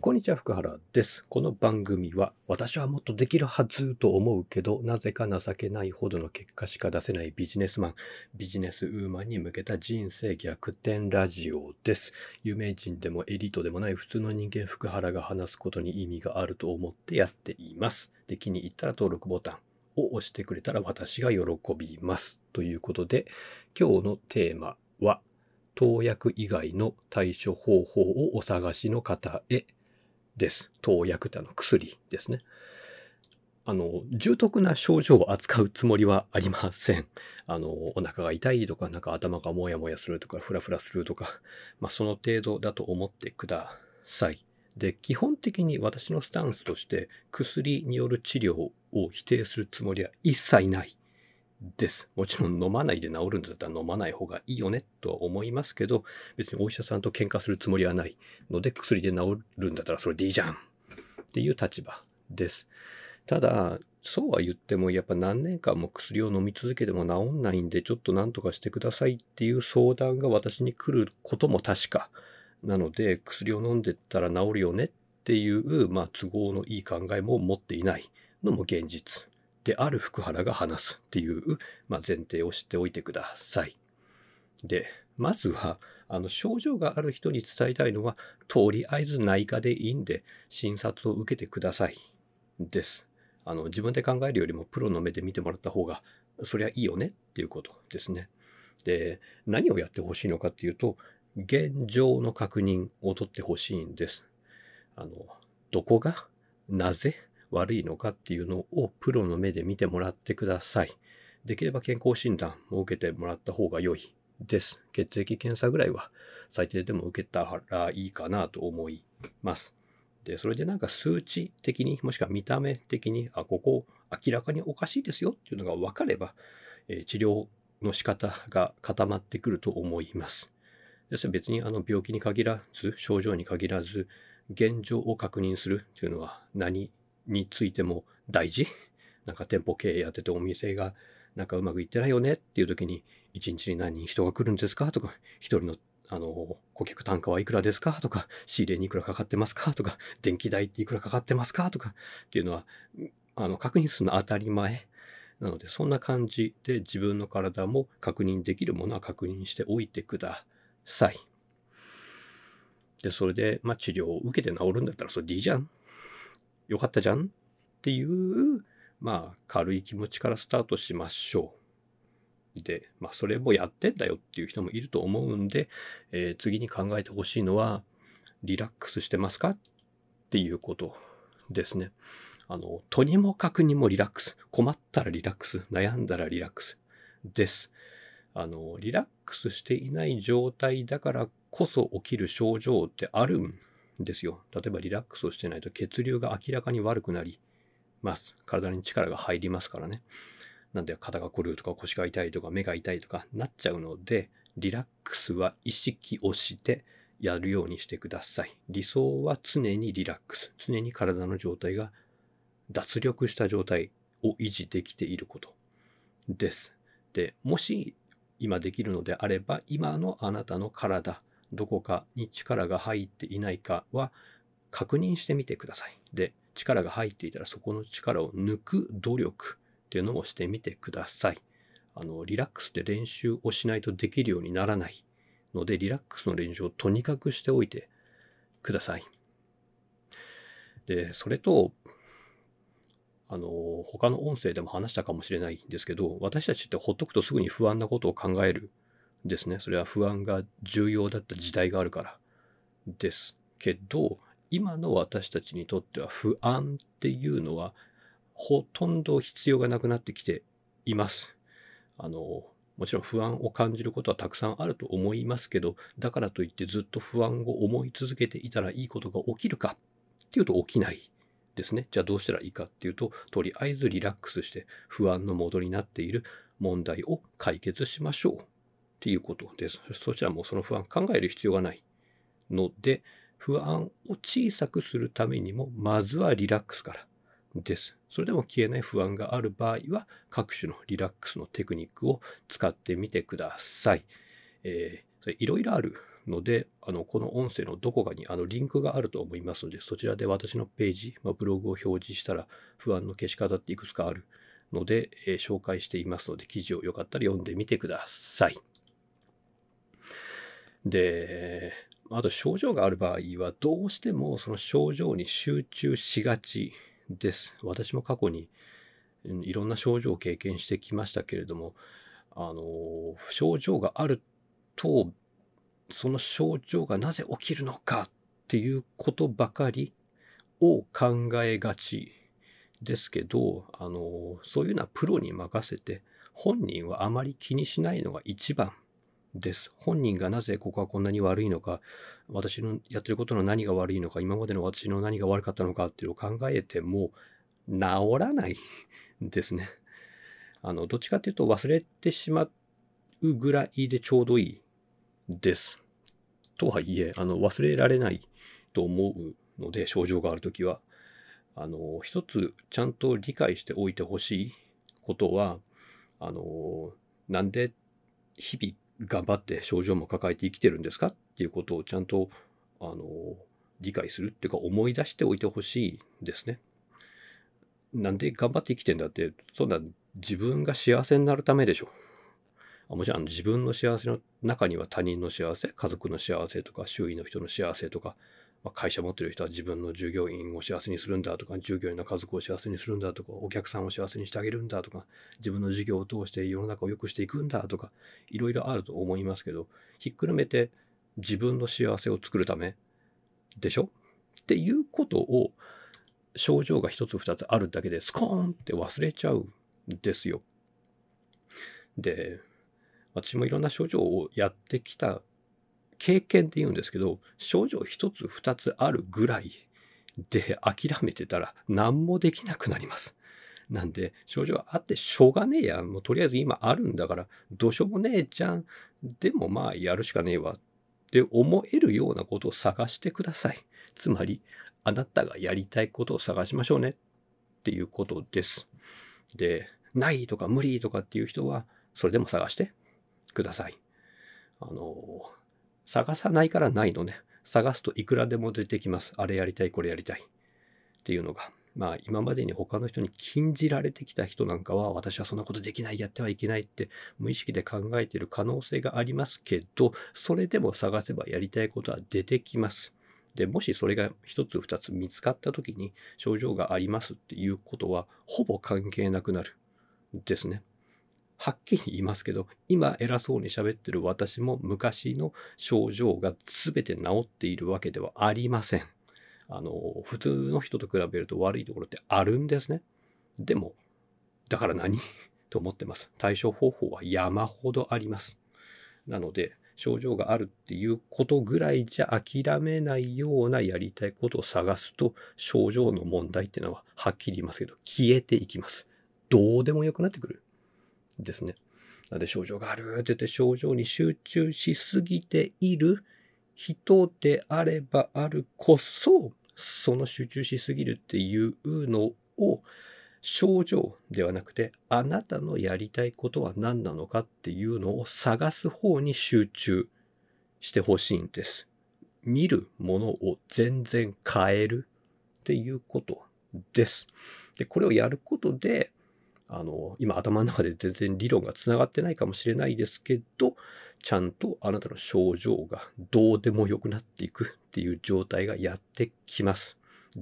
こんにちは、福原です。この番組は、私はもっとできるはずと思うけど、なぜか情けないほどの結果しか出せないビジネスマン、ビジネスウーマンに向けた人生逆転ラジオです。有名人でもエリートでもない普通の人間福原が話すことに意味があると思ってやっています。で、気に入ったら登録ボタンを押してくれたら私が喜びます。ということで、今日のテーマは、投薬以外の対処方法をお探しの方へです。投薬ってあの薬ですね。あの、重篤な症状を扱うつもりはありません。あの、お腹が痛いとか、なんか頭がもやもやするとか、フラフラするとか、まあその程度だと思ってください。で、基本的に私のスタンスとして、薬による治療を否定するつもりは一切ないです。もちろん飲まないで治るんだったら飲まない方がいいよねとは思いますけど、別にお医者さんと喧嘩するつもりはないので、薬で治るんだったらそれでいいじゃんっていう立場です。ただ、そうは言っても、やっぱ何年間も薬を飲み続けても治んないんで、ちょっと何とかしてくださいっていう相談が私に来ることも確か。なので、薬を飲んでったら治るよねっていう、まあ、都合のいい考えも持っていないのも現実である福原が話すっていう、まあ、前提を知っておいてください。で、まずは、あの、症状がある人に伝えたいのは、とりあえず内科でいいんで、診察を受けてください。です。あの、自分で考えるよりもプロの目で見てもらった方が、そりゃいいよねっていうことですね。で、何をやってほしいのかっていうと、現状の確認を取ってほしいんです。あの、どこが、なぜ悪いのかっていうのをプロの目で見てもらってください。できれば健康診断も受けてもらった方が良いです。血液検査ぐらいは最低でも受けたらいいかなと思います。で、それでなんか数値的に、もしくは見た目的に、あ、ここ明らかにおかしいですよっていうのが分かれば、えー治療の仕方が固まってくると思います。です別にあの病気に限らず、症状に限らず、現状を確認するっていうのは何についても大事？なんか店舗経営やっててお店がなんかうまくいってないよねっていう時に、一日に何人人が来るんですか？とか、一人のあの、顧客単価はいくらですか？とか、仕入れにいくらかかってますか？とか、電気代っていくらかかってますか？とかっていうのは、あの、確認するのは当たり前。なので、そんな感じで自分の体も確認できるものは確認しておいてください。で、それで、まあ、治療を受けて治るんだったらそれでいいじゃん。よかったじゃん？っていう、まあ、軽い気持ちからスタートしましょう。で、まあ、それもやってんだよっていう人もいると思うんで、えー次に考えてほしいのは、リラックスしてますか？っていうことですね。あの、とにもかくにもリラックス。困ったらリラックス。悩んだらリラックス。です。あの、リラックスしていない状態だからこそ起きる症状ってあるんですよ。例えばリラックスをしてないと血流が明らかに悪くなります。体に力が入りますからね。なんで肩が凝るとか腰が痛いとか目が痛いとかなっちゃうので、リラックスは意識をしてやるようにしてください。理想は常にリラックス。常に体の状態が脱力した状態を維持できていることです。で、もし今できるのであれば、今のあなたの体、どこかに力が入っていないかは確認してみてください。で、力が入っていたらそこの力を抜く努力っていうのもしてみてください。あの、リラックスで練習をしないとできるようにならないので、リラックスの練習をとにかくしておいてください。で、それと、あの、他の音声でも話したかもしれないんですけど、私たちってほっとくとすぐに不安なことを考えるですね。それは不安が重要だった時代があるからですけど、今の私たちにとっては不安っていうのはほとんど必要がなくなってきています。あの、もちろん不安を感じることはたくさんあると思いますけど、だからといってずっと不安を思い続けていたらいいことが起きるかっていうと起きないですね。じゃあどうしたらいいかっていうと、とりあえずリラックスして不安の元になっている問題を解決しましょうっていうことです。そしたらもうその不安考える必要がないので、不安を小さくするためにも、まずはリラックスからです。それでも消えない不安がある場合は、各種のリラックスのテクニックを使ってみてください。えーそれいろいろあるので、あのこの音声のどこかにあのリンクがあると思いますので、そちらで私のページ、まあ、ブログを表示したら不安の消し方っていくつかあるので、えー、紹介していますので、記事をよかったら読んでみてください。で、あと症状がある場合は、どうしてもその症状に集中しがちです。私も過去にいろんな症状を経験してきましたけれども、あの、症状があると、その症状がなぜ起きるのかっていうことばかりを考えがちですけど、あの、そういうのはプロに任せて、本人はあまり気にしないのが一番です。本人がなぜここはこんなに悪いのか、私のやってることの何が悪いのか、今までの私の何が悪かったのかっていうのを考えても、治らない ですね。あの、どっちかっていうと忘れてしまうぐらいでちょうどいいです。とはいえ、あの、忘れられないと思うので、症状があるときは。あの、一つちゃんと理解しておいてほしいことは、あの、なんで日々頑張って症状も抱えて生きてるんですかっていうことをちゃんと、あの、理解するっていうか思い出しておいてほしいですね。なんで頑張って生きてんだって、そんな自分が幸せになるためでしょ。もちろん自分の幸せの中には他人の幸せ、家族の幸せとか周囲の人の幸せとか、まあ、会社持ってる人は自分の従業員を幸せにするんだとか、従業員の家族を幸せにするんだとか、お客さんを幸せにしてあげるんだとか、自分の事業を通して世の中を良くしていくんだとか、いろいろあると思いますけど、ひっくるめて自分の幸せを作るためでしょ？っていうことを症状が一つ二つあるだけでスコーンって忘れちゃうんですよ。で、私もいろんな症状をやってきた経験って言うんですけど、症状一つ二つあるぐらいで諦めてたら何もできなくなります。なんで、症状あってしょうがねえや。もうとりあえず今あるんだから、どうしようもねえじゃん。でもまあやるしかねえわ。って思えるようなことを探してください。つまり、あなたがやりたいことを探しましょうねっていうことです。で、ないとか無理とかっていう人は、それでも探してください。あの、探さないからないのね。探すといくらでも出てきます。あれやりたい、これやりたい。っていうのが。まあ今までに他の人に禁じられてきた人なんかは私はそんなことできない、やってはいけないって無意識で考えている可能性がありますけど、それでも探せばやりたいことは出てきます。で、もしそれが一つ二つ見つかった時に症状がありますっていうことはほぼ関係なくなるですね。はっきり言いますけど、今偉そうに喋ってる私も昔の症状が全て治っているわけではありません。あの、普通の人と比べると悪いところってあるんですね。でも、だから何？と思ってます。対処方法は山ほどあります。なので、症状があるっていうことぐらいじゃ諦めないようなやりたいことを探すと、症状の問題っていうのははっきり言いますけど、消えていきます。どうでもよくなってくる。ですね。なので症状があるって言って症状に集中しすぎている人であればあるこそ、その集中しすぎるっていうのを症状ではなくて、あなたのやりたいことは何なのかっていうのを探す方に集中してほしいんです。見るものを全然変えるっていうことです。で、これをやることで、あの、今頭の中で全然理論がつながってないかもしれないですけど、ちゃんとあなたの症状がどうでもよくなっていくっていう状態がやってきます。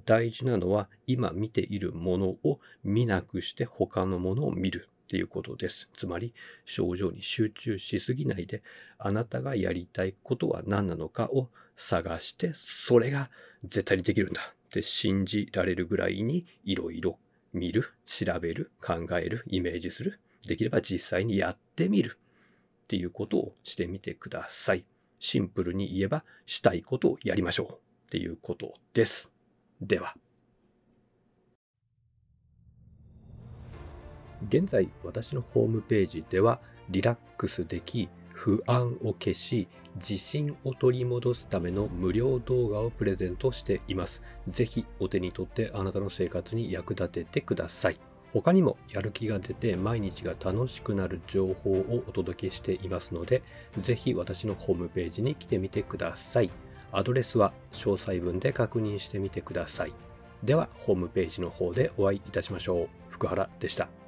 大事なのは今見ているものを見なくして他のものを見るっていうことです。つまり症状に集中しすぎないであなたがやりたいことは何なのかを探してそれが絶対にできるんだって信じられるぐらいにいろいろ見る、調べる、考える、イメージする。できれば実際にやってみるっていうことをしてみてください。シンプルに言えばしたいことをやりましょうっていうことです。では。現在私のホームページではリラックスでき不安を消し、自信を取り戻すための無料動画をプレゼントしています。ぜひお手に取ってあなたの生活に役立ててください。他にもやる気が出て毎日が楽しくなる情報をお届けしていますので、ぜひ私のホームページに来てみてください。アドレスは詳細文で確認してみてください。では、ホームページの方でお会いいたしましょう。福原でした。